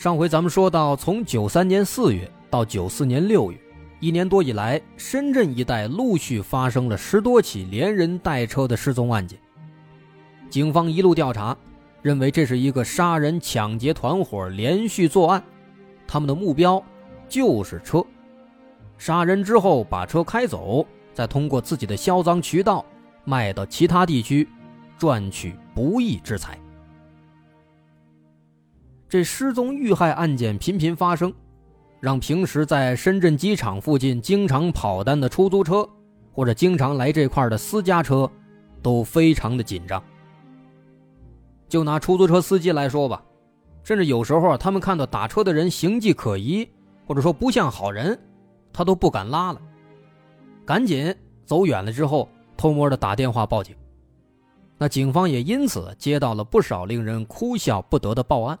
上回咱们说到，从九三年四月到九四年六月，一年多以来，深圳一带陆续发生了十多起连人带车的失踪案件。警方一路调查，认为这是一个杀人抢劫团伙连续作案，他们的目标就是车，杀人之后把车开走。再通过自己的销赃渠道卖到其他地区，赚取不义之财。这失踪遇害案件频频发生，让平时在深圳机场附近经常跑单的出租车，或者经常来这块的私家车，都非常的紧张。就拿出租车司机来说吧，甚至有时候他们看到打车的人形迹可疑，或者说不像好人，他都不敢拉了。赶紧走远了之后，偷摸的打电话报警。那警方也因此接到了不少令人哭笑不得的报案。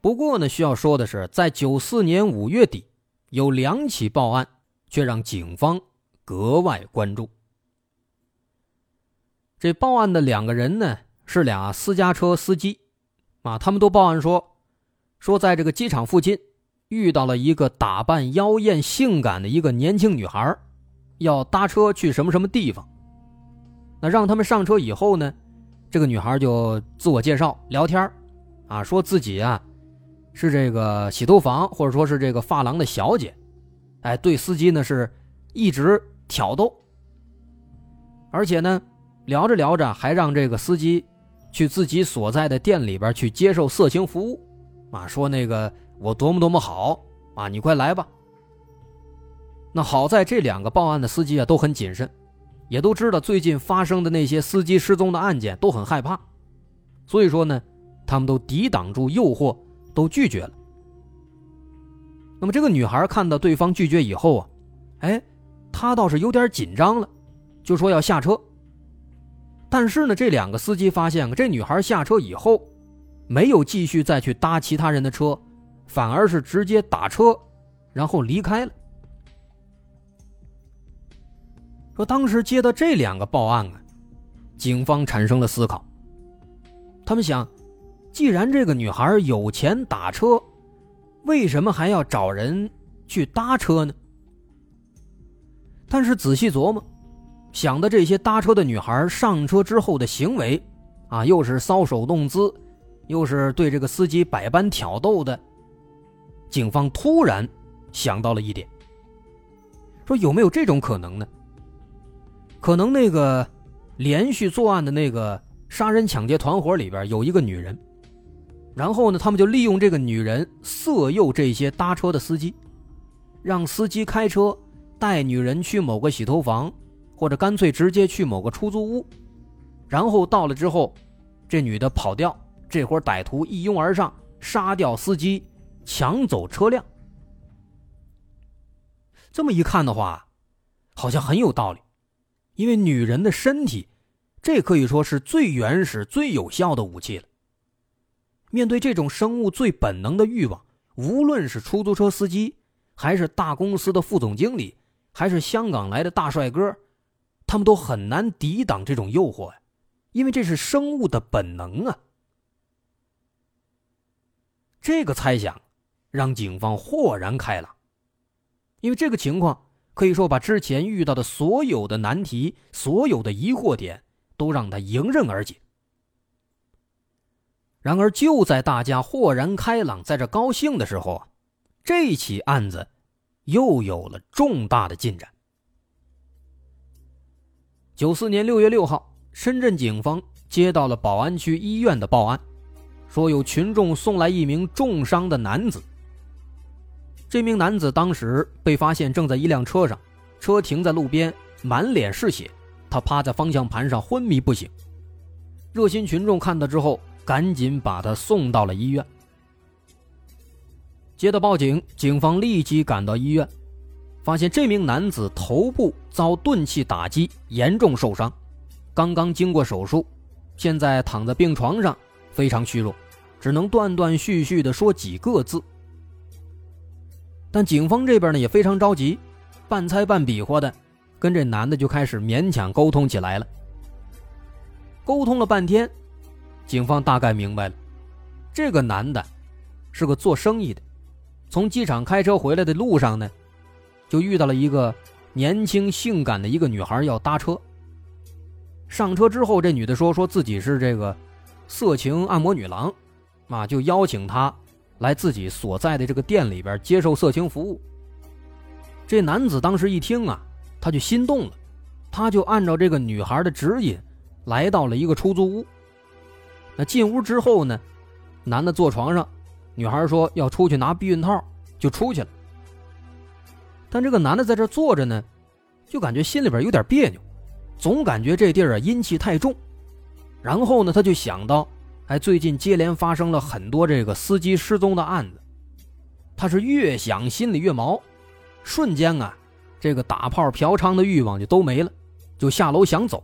不过呢，需要说的是，在九四年五月底，有两起报案却让警方格外关注。这报案的两个人呢，是俩私家车司机，啊，他们都报案说，说在这个机场附近。遇到了一个打扮妖艳、性感的一个年轻女孩，要搭车去什么什么地方。那让他们上车以后呢，这个女孩就自我介绍、聊天啊，说自己啊是这个洗头房或者说是这个发廊的小姐，哎，对司机呢是一直挑逗，而且呢聊着聊着还让这个司机去自己所在的店里边去接受色情服务，啊，说那个。我多么多么好啊！你快来吧。那好在这两个报案的司机啊都很谨慎，也都知道最近发生的那些司机失踪的案件都很害怕，所以说呢，他们都抵挡住诱惑，都拒绝了。那么这个女孩看到对方拒绝以后啊，哎，她倒是有点紧张了，就说要下车。但是呢，这两个司机发现这女孩下车以后，没有继续再去搭其他人的车。反而是直接打车，然后离开了。说当时接到这两个报案啊，警方产生了思考。他们想，既然这个女孩有钱打车，为什么还要找人去搭车呢？但是仔细琢磨，想的这些搭车的女孩上车之后的行为，啊，又是搔首弄姿，又是对这个司机百般挑逗的。警方突然想到了一点，说有没有这种可能呢？可能那个连续作案的那个杀人抢劫团伙里边有一个女人，然后呢，他们就利用这个女人色诱这些搭车的司机，让司机开车带女人去某个洗头房，或者干脆直接去某个出租屋，然后到了之后，这女的跑掉，这伙歹徒一拥而上，杀掉司机。抢走车辆，这么一看的话，好像很有道理。因为女人的身体，这可以说是最原始、最有效的武器了。面对这种生物最本能的欲望，无论是出租车司机，还是大公司的副总经理，还是香港来的大帅哥，他们都很难抵挡这种诱惑呀，因为这是生物的本能啊。这个猜想。让警方豁然开朗，因为这个情况可以说把之前遇到的所有的难题、所有的疑惑点都让他迎刃而解。然而，就在大家豁然开朗、在这高兴的时候啊，这起案子又有了重大的进展。九四年六月六号，深圳警方接到了宝安区医院的报案，说有群众送来一名重伤的男子。这名男子当时被发现正在一辆车上，车停在路边，满脸是血，他趴在方向盘上昏迷不醒。热心群众看到之后，赶紧把他送到了医院。接到报警，警方立即赶到医院，发现这名男子头部遭钝器打击，严重受伤，刚刚经过手术，现在躺在病床上，非常虚弱，只能断断续续的说几个字。但警方这边呢也非常着急，半猜半比划的，跟这男的就开始勉强沟通起来了。沟通了半天，警方大概明白了，这个男的是个做生意的，从机场开车回来的路上呢，就遇到了一个年轻性感的一个女孩要搭车。上车之后，这女的说说自己是这个色情按摩女郎，啊，就邀请他。来自己所在的这个店里边接受色情服务。这男子当时一听啊，他就心动了，他就按照这个女孩的指引，来到了一个出租屋。那进屋之后呢，男的坐床上，女孩说要出去拿避孕套，就出去了。但这个男的在这坐着呢，就感觉心里边有点别扭，总感觉这地儿啊阴气太重。然后呢，他就想到。哎，最近接连发生了很多这个司机失踪的案子，他是越想心里越毛，瞬间啊，这个打炮嫖娼的欲望就都没了，就下楼想走。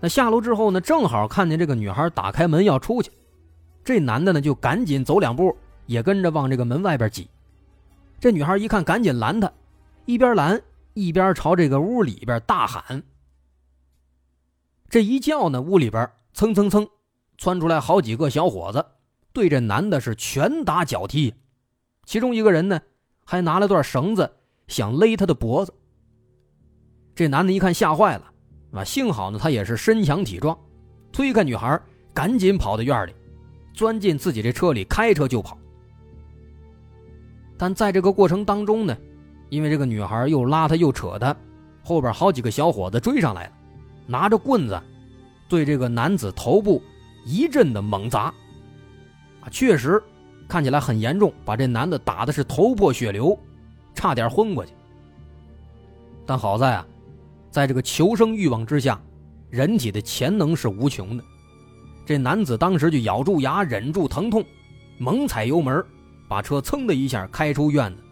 那下楼之后呢，正好看见这个女孩打开门要出去，这男的呢就赶紧走两步，也跟着往这个门外边挤。这女孩一看，赶紧拦他，一边拦一边朝这个屋里边大喊。这一叫呢，屋里边蹭蹭蹭。窜出来好几个小伙子，对这男的是拳打脚踢，其中一个人呢还拿了段绳子想勒他的脖子。这男的一看吓坏了，啊，幸好呢他也是身强体壮，推开女孩，赶紧跑到院里，钻进自己这车里开车就跑。但在这个过程当中呢，因为这个女孩又拉他又扯他，后边好几个小伙子追上来了，拿着棍子对这个男子头部。一阵的猛砸，啊，确实看起来很严重，把这男的打的是头破血流，差点昏过去。但好在啊，在这个求生欲望之下，人体的潜能是无穷的。这男子当时就咬住牙，忍住疼痛，猛踩油门，把车噌的一下开出院子，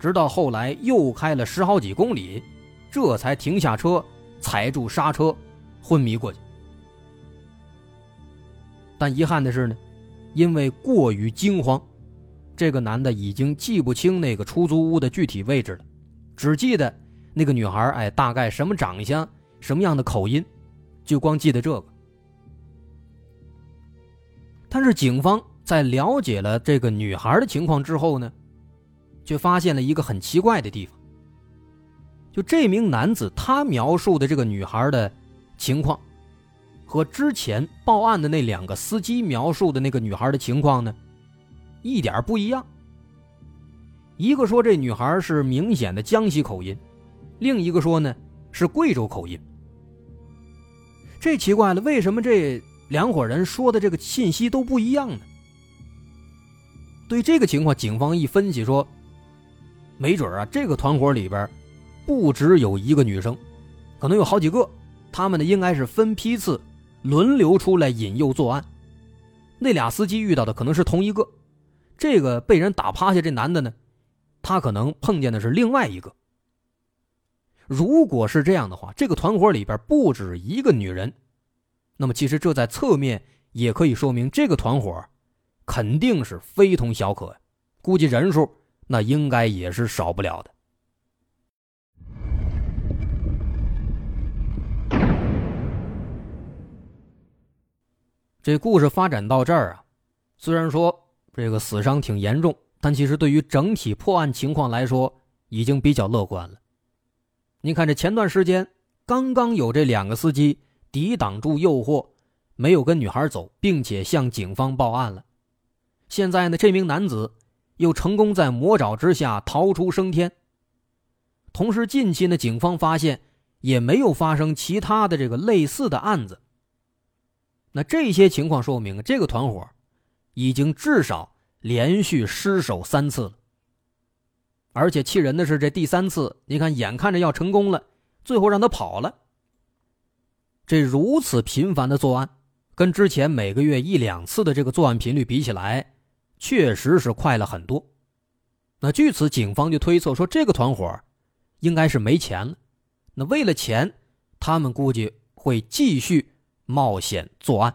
直到后来又开了十好几公里，这才停下车，踩住刹车，昏迷过去。但遗憾的是呢，因为过于惊慌，这个男的已经记不清那个出租屋的具体位置了，只记得那个女孩哎大概什么长相、什么样的口音，就光记得这个。但是警方在了解了这个女孩的情况之后呢，却发现了一个很奇怪的地方。就这名男子他描述的这个女孩的情况。和之前报案的那两个司机描述的那个女孩的情况呢，一点不一样。一个说这女孩是明显的江西口音，另一个说呢是贵州口音。这奇怪了，为什么这两伙人说的这个信息都不一样呢？对这个情况，警方一分析说，没准啊，这个团伙里边不只有一个女生，可能有好几个，他们呢应该是分批次。轮流出来引诱作案，那俩司机遇到的可能是同一个，这个被人打趴下这男的呢，他可能碰见的是另外一个。如果是这样的话，这个团伙里边不止一个女人，那么其实这在侧面也可以说明这个团伙肯定是非同小可，估计人数那应该也是少不了的。这故事发展到这儿啊，虽然说这个死伤挺严重，但其实对于整体破案情况来说，已经比较乐观了。您看，这前段时间刚刚有这两个司机抵挡住诱惑，没有跟女孩走，并且向警方报案了。现在呢，这名男子又成功在魔爪之下逃出升天。同时，近期呢，警方发现也没有发生其他的这个类似的案子。那这些情况说明，这个团伙已经至少连续失手三次了。而且气人的是，这第三次，你看，眼看着要成功了，最后让他跑了。这如此频繁的作案，跟之前每个月一两次的这个作案频率比起来，确实是快了很多。那据此，警方就推测说，这个团伙应该是没钱了。那为了钱，他们估计会继续冒险作案。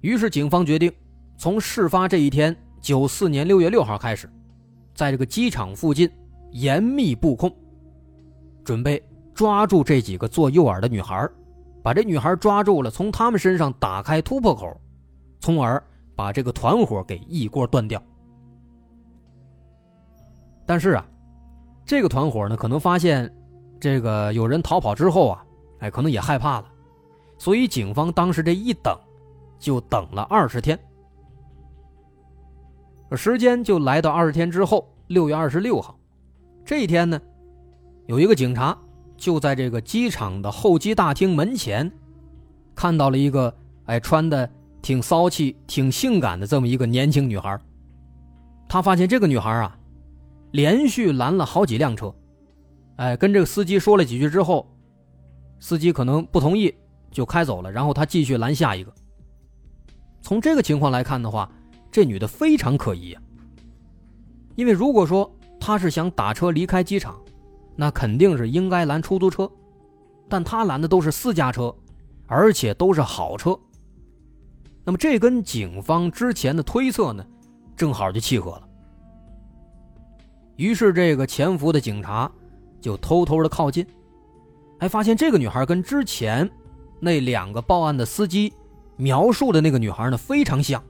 于是，警方决定从事发这一天，九四年六月六号开始，在这个机场附近严密布控，准备抓住这几个做诱饵的女孩，把这女孩抓住了，从他们身上打开突破口，从而把这个团伙给一锅端掉。但是啊，这个团伙呢，可能发现这个有人逃跑之后啊，哎，可能也害怕了，所以警方当时这一等，就等了二十天。时间就来到二十天之后，六月二十六号，这一天呢，有一个警察就在这个机场的候机大厅门前，看到了一个哎穿的挺骚气、挺性感的这么一个年轻女孩。他发现这个女孩啊。连续拦了好几辆车，哎，跟这个司机说了几句之后，司机可能不同意，就开走了。然后他继续拦下一个。从这个情况来看的话，这女的非常可疑啊。因为如果说她是想打车离开机场，那肯定是应该拦出租车，但她拦的都是私家车，而且都是好车。那么这跟警方之前的推测呢，正好就契合了。于是，这个潜伏的警察就偷偷的靠近，还发现这个女孩跟之前那两个报案的司机描述的那个女孩呢非常像。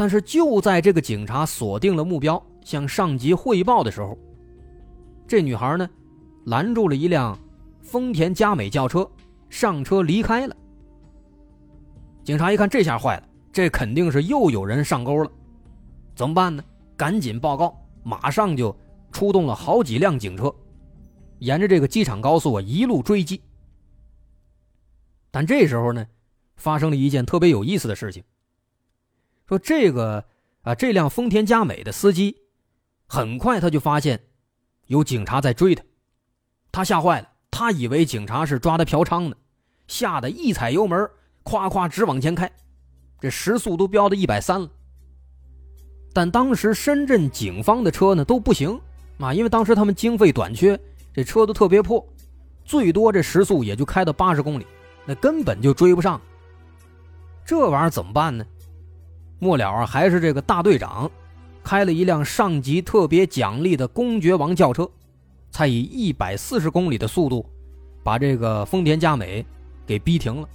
但是，就在这个警察锁定了目标，向上级汇报的时候，这女孩呢拦住了一辆丰田佳美轿车，上车离开了。警察一看，这下坏了，这肯定是又有人上钩了，怎么办呢？赶紧报告！马上就出动了好几辆警车，沿着这个机场高速啊一路追击。但这时候呢，发生了一件特别有意思的事情。说这个啊，这辆丰田佳美的司机，很快他就发现有警察在追他，他吓坏了，他以为警察是抓他嫖娼呢，吓得一踩油门，咵咵直往前开，这时速都飙到一百三了。但当时深圳警方的车呢都不行啊，因为当时他们经费短缺，这车都特别破，最多这时速也就开到八十公里，那根本就追不上。这玩意儿怎么办呢？末了啊，还是这个大队长开了一辆上级特别奖励的公爵王轿车，才以一百四十公里的速度把这个丰田佳美给逼停了。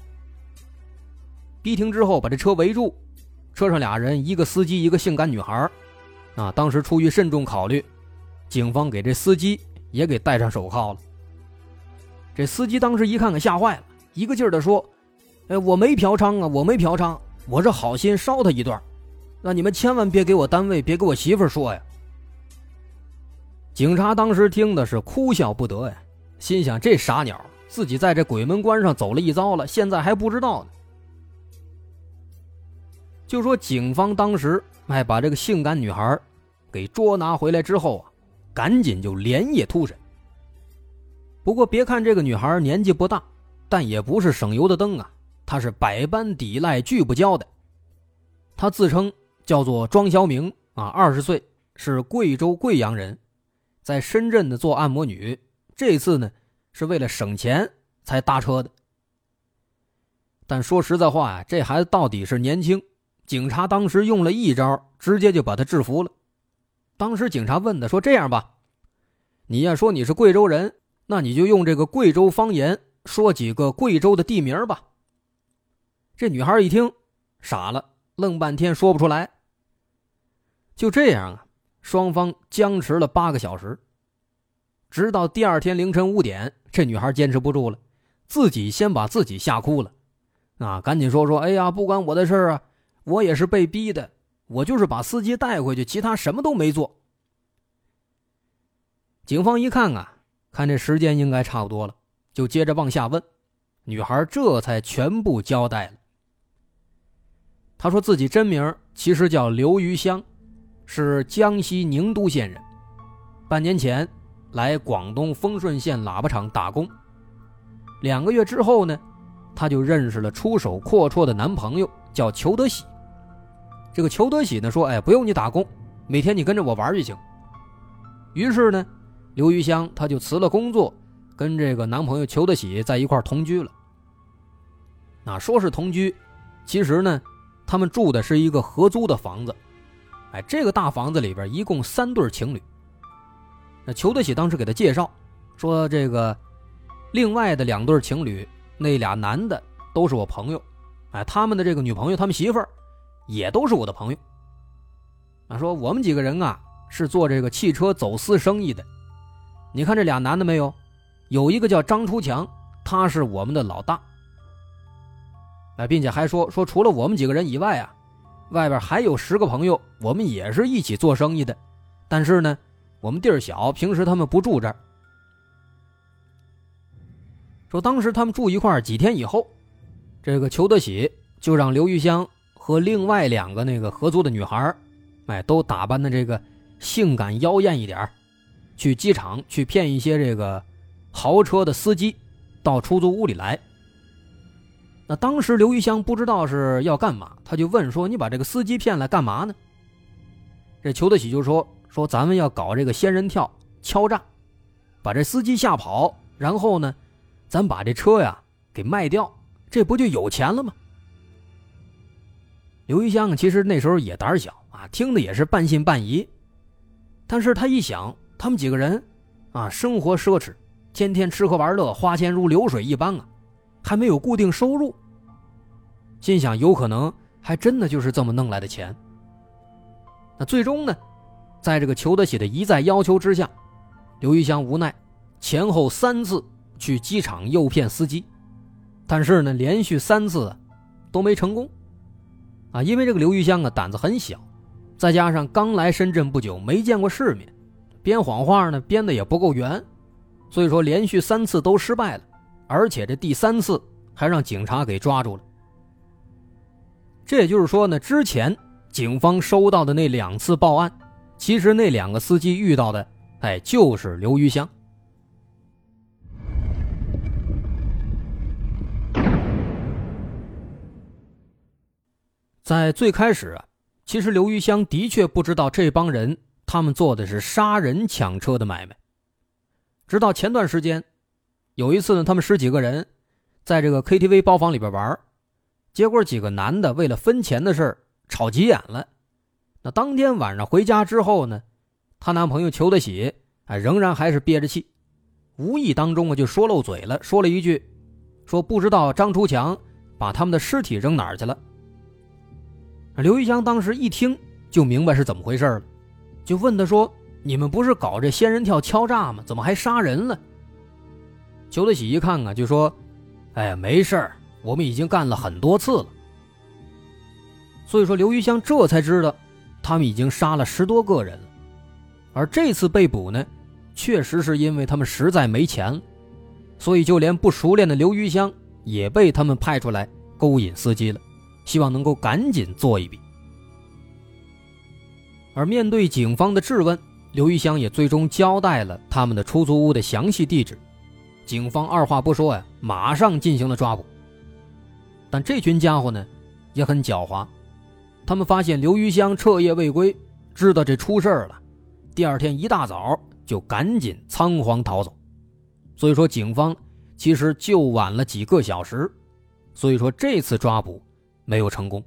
逼停之后，把这车围住。车上俩人，一个司机，一个性感女孩啊，当时出于慎重考虑，警方给这司机也给戴上手铐了。这司机当时一看，可吓坏了，一个劲儿的说：“哎，我没嫖娼啊，我没嫖娼，我是好心捎他一段，那你们千万别给我单位，别给我媳妇说呀。”警察当时听的是哭笑不得呀，心想：这傻鸟，自己在这鬼门关上走了一遭了，现在还不知道呢。就说警方当时哎把这个性感女孩给捉拿回来之后啊，赶紧就连夜突审。不过别看这个女孩年纪不大，但也不是省油的灯啊，他是百般抵赖拒不交的。他自称叫做庄小明啊，二十岁，是贵州贵阳人，在深圳的做按摩女。这次呢是为了省钱才搭车的。但说实在话啊，这孩子到底是年轻。警察当时用了一招，直接就把他制服了。当时警察问的说：“这样吧，你要说你是贵州人，那你就用这个贵州方言说几个贵州的地名吧。”这女孩一听，傻了，愣半天说不出来。就这样啊，双方僵持了八个小时，直到第二天凌晨五点，这女孩坚持不住了，自己先把自己吓哭了，啊，赶紧说说：“哎呀，不关我的事啊。”我也是被逼的，我就是把司机带回去，其他什么都没做。警方一看啊，看这时间应该差不多了，就接着往下问，女孩这才全部交代了。他说自己真名其实叫刘余香，是江西宁都县人，半年前来广东丰顺县喇叭厂打工，两个月之后呢，她就认识了出手阔绰的男朋友，叫裘德喜。这个裘德喜呢说：“哎，不用你打工，每天你跟着我玩就行。”于是呢，刘余香她就辞了工作，跟这个男朋友裘德喜在一块同居了。那说是同居，其实呢，他们住的是一个合租的房子。哎，这个大房子里边一共三对情侣。那裘德喜当时给他介绍说：“这个另外的两对情侣，那俩男的都是我朋友，哎，他们的这个女朋友，他们媳妇儿。”也都是我的朋友。啊，说我们几个人啊是做这个汽车走私生意的。你看这俩男的没有？有一个叫张出强，他是我们的老大。哎，并且还说说除了我们几个人以外啊，外边还有十个朋友，我们也是一起做生意的。但是呢，我们地儿小，平时他们不住这儿。说当时他们住一块几天以后，这个裘德喜就让刘玉香。和另外两个那个合租的女孩哎，都打扮的这个性感妖艳一点去机场去骗一些这个豪车的司机到出租屋里来。那当时刘玉香不知道是要干嘛，他就问说：“你把这个司机骗来干嘛呢？”这裘德喜就说：“说咱们要搞这个仙人跳敲诈，把这司机吓跑，然后呢，咱把这车呀给卖掉，这不就有钱了吗？”刘玉香其实那时候也胆小啊，听的也是半信半疑。但是他一想，他们几个人，啊，生活奢侈，天天吃喝玩乐，花钱如流水一般啊，还没有固定收入。心想，有可能还真的就是这么弄来的钱。那最终呢，在这个裘德喜的一再要求之下，刘玉香无奈，前后三次去机场诱骗司机，但是呢，连续三次都没成功。啊，因为这个刘玉香啊胆子很小，再加上刚来深圳不久，没见过世面，编谎话呢编的也不够圆，所以说连续三次都失败了，而且这第三次还让警察给抓住了。这也就是说呢，之前警方收到的那两次报案，其实那两个司机遇到的，哎，就是刘玉香。在最开始啊，其实刘玉香的确不知道这帮人他们做的是杀人抢车的买卖。直到前段时间，有一次呢，他们十几个人在这个 KTV 包房里边玩，结果几个男的为了分钱的事吵急眼了。那当天晚上回家之后呢，她男朋友裘德喜啊仍然还是憋着气，无意当中啊就说漏嘴了，说了一句，说不知道张出强把他们的尸体扔哪儿去了。刘玉香当时一听就明白是怎么回事了，就问他说：“你们不是搞这仙人跳敲诈吗？怎么还杀人了？”裘德喜一看啊，就说：“哎呀，没事我们已经干了很多次了。”所以说，刘玉香这才知道，他们已经杀了十多个人了。而这次被捕呢，确实是因为他们实在没钱了，所以就连不熟练的刘玉香也被他们派出来勾引司机了。希望能够赶紧做一笔。而面对警方的质问，刘玉香也最终交代了他们的出租屋的详细地址。警方二话不说呀，马上进行了抓捕。但这群家伙呢，也很狡猾。他们发现刘玉香彻夜未归，知道这出事了，第二天一大早就赶紧仓皇逃走。所以说，警方其实就晚了几个小时。所以说，这次抓捕。没有成功。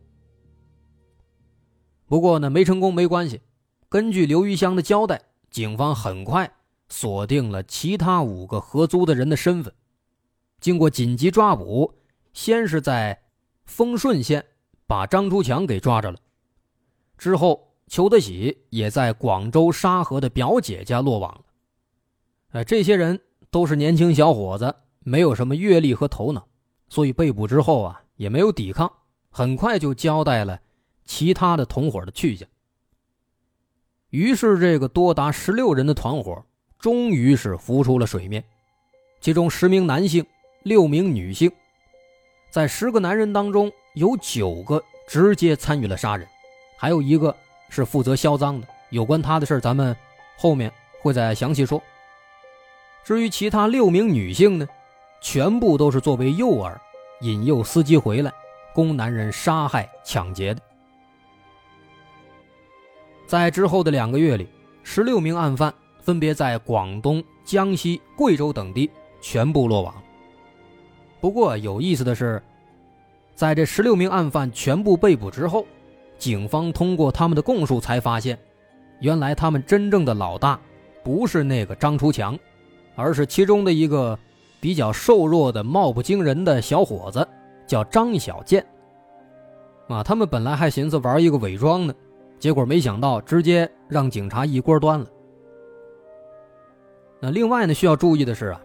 不过呢，没成功没关系。根据刘玉香的交代，警方很快锁定了其他五个合租的人的身份。经过紧急抓捕，先是在丰顺县把张出强给抓着了，之后裘德喜也在广州沙河的表姐家落网了。哎，这些人都是年轻小伙子，没有什么阅历和头脑，所以被捕之后啊，也没有抵抗。很快就交代了其他的同伙的去向。于是，这个多达十六人的团伙终于是浮出了水面。其中十名男性，六名女性，在十个男人当中，有九个直接参与了杀人，还有一个是负责销赃的。有关他的事咱们后面会再详细说。至于其他六名女性呢，全部都是作为诱饵。引诱司机回来，供男人杀害抢劫的。在之后的两个月里，十六名案犯分别在广东、江西、贵州等地全部落网。不过有意思的是，在这十六名案犯全部被捕之后，警方通过他们的供述才发现，原来他们真正的老大不是那个张出强，而是其中的一个比较瘦弱的、貌不惊人的小伙子，叫张小健。啊，他们本来还寻思玩一个伪装呢。结果没想到，直接让警察一锅端了。那另外呢，需要注意的是啊，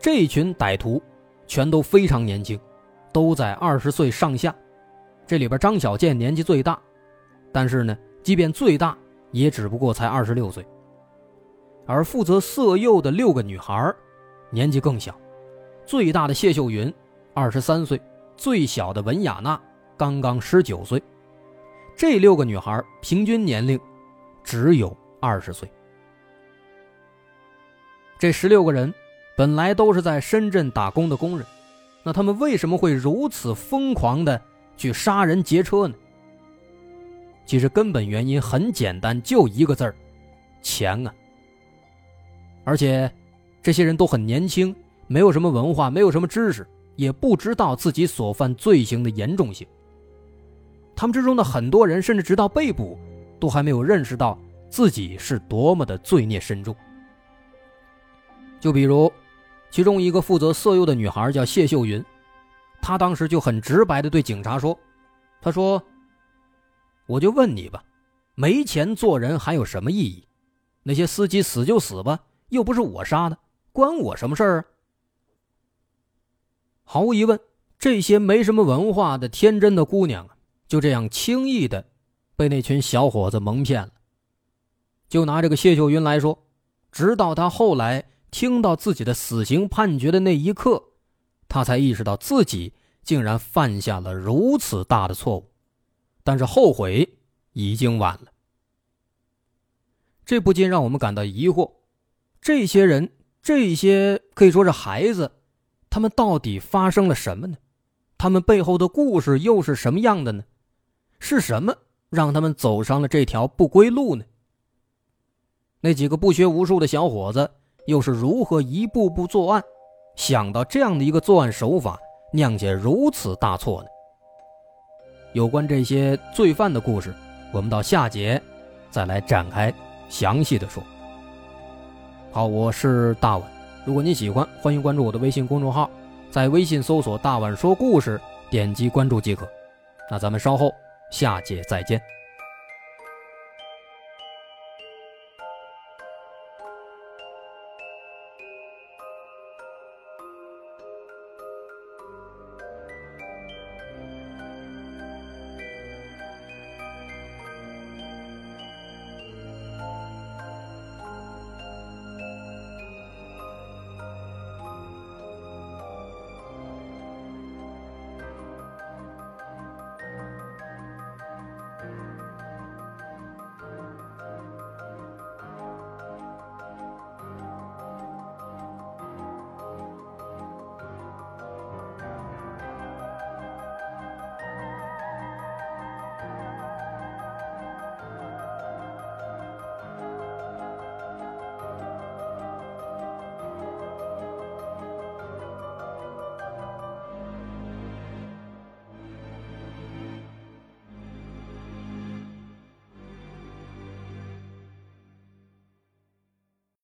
这群歹徒全都非常年轻，都在二十岁上下。这里边张小健年纪最大，但是呢，即便最大，也只不过才二十六岁。而负责色诱的六个女孩，年纪更小，最大的谢秀云二十三岁，最小的文雅娜刚刚十九岁。这六个女孩平均年龄只有二十岁。这十六个人本来都是在深圳打工的工人，那他们为什么会如此疯狂的去杀人劫车呢？其实根本原因很简单，就一个字儿：钱啊！而且这些人都很年轻，没有什么文化，没有什么知识，也不知道自己所犯罪行的严重性。他们之中的很多人，甚至直到被捕，都还没有认识到自己是多么的罪孽深重。就比如，其中一个负责色诱的女孩叫谢秀云，她当时就很直白的对警察说：“她说，我就问你吧，没钱做人还有什么意义？那些司机死就死吧，又不是我杀的，关我什么事儿啊？”毫无疑问，这些没什么文化的天真的姑娘啊。就这样轻易的被那群小伙子蒙骗了。就拿这个谢秀云来说，直到她后来听到自己的死刑判决的那一刻，他才意识到自己竟然犯下了如此大的错误。但是后悔已经晚了。这不禁让我们感到疑惑：这些人，这些可以说是孩子，他们到底发生了什么呢？他们背后的故事又是什么样的呢？是什么让他们走上了这条不归路呢？那几个不学无术的小伙子又是如何一步步作案，想到这样的一个作案手法，酿下如此大错呢？有关这些罪犯的故事，我们到下节再来展开详细的说。好，我是大碗，如果你喜欢，欢迎关注我的微信公众号，在微信搜索“大碗说故事”，点击关注即可。那咱们稍后。下节再见。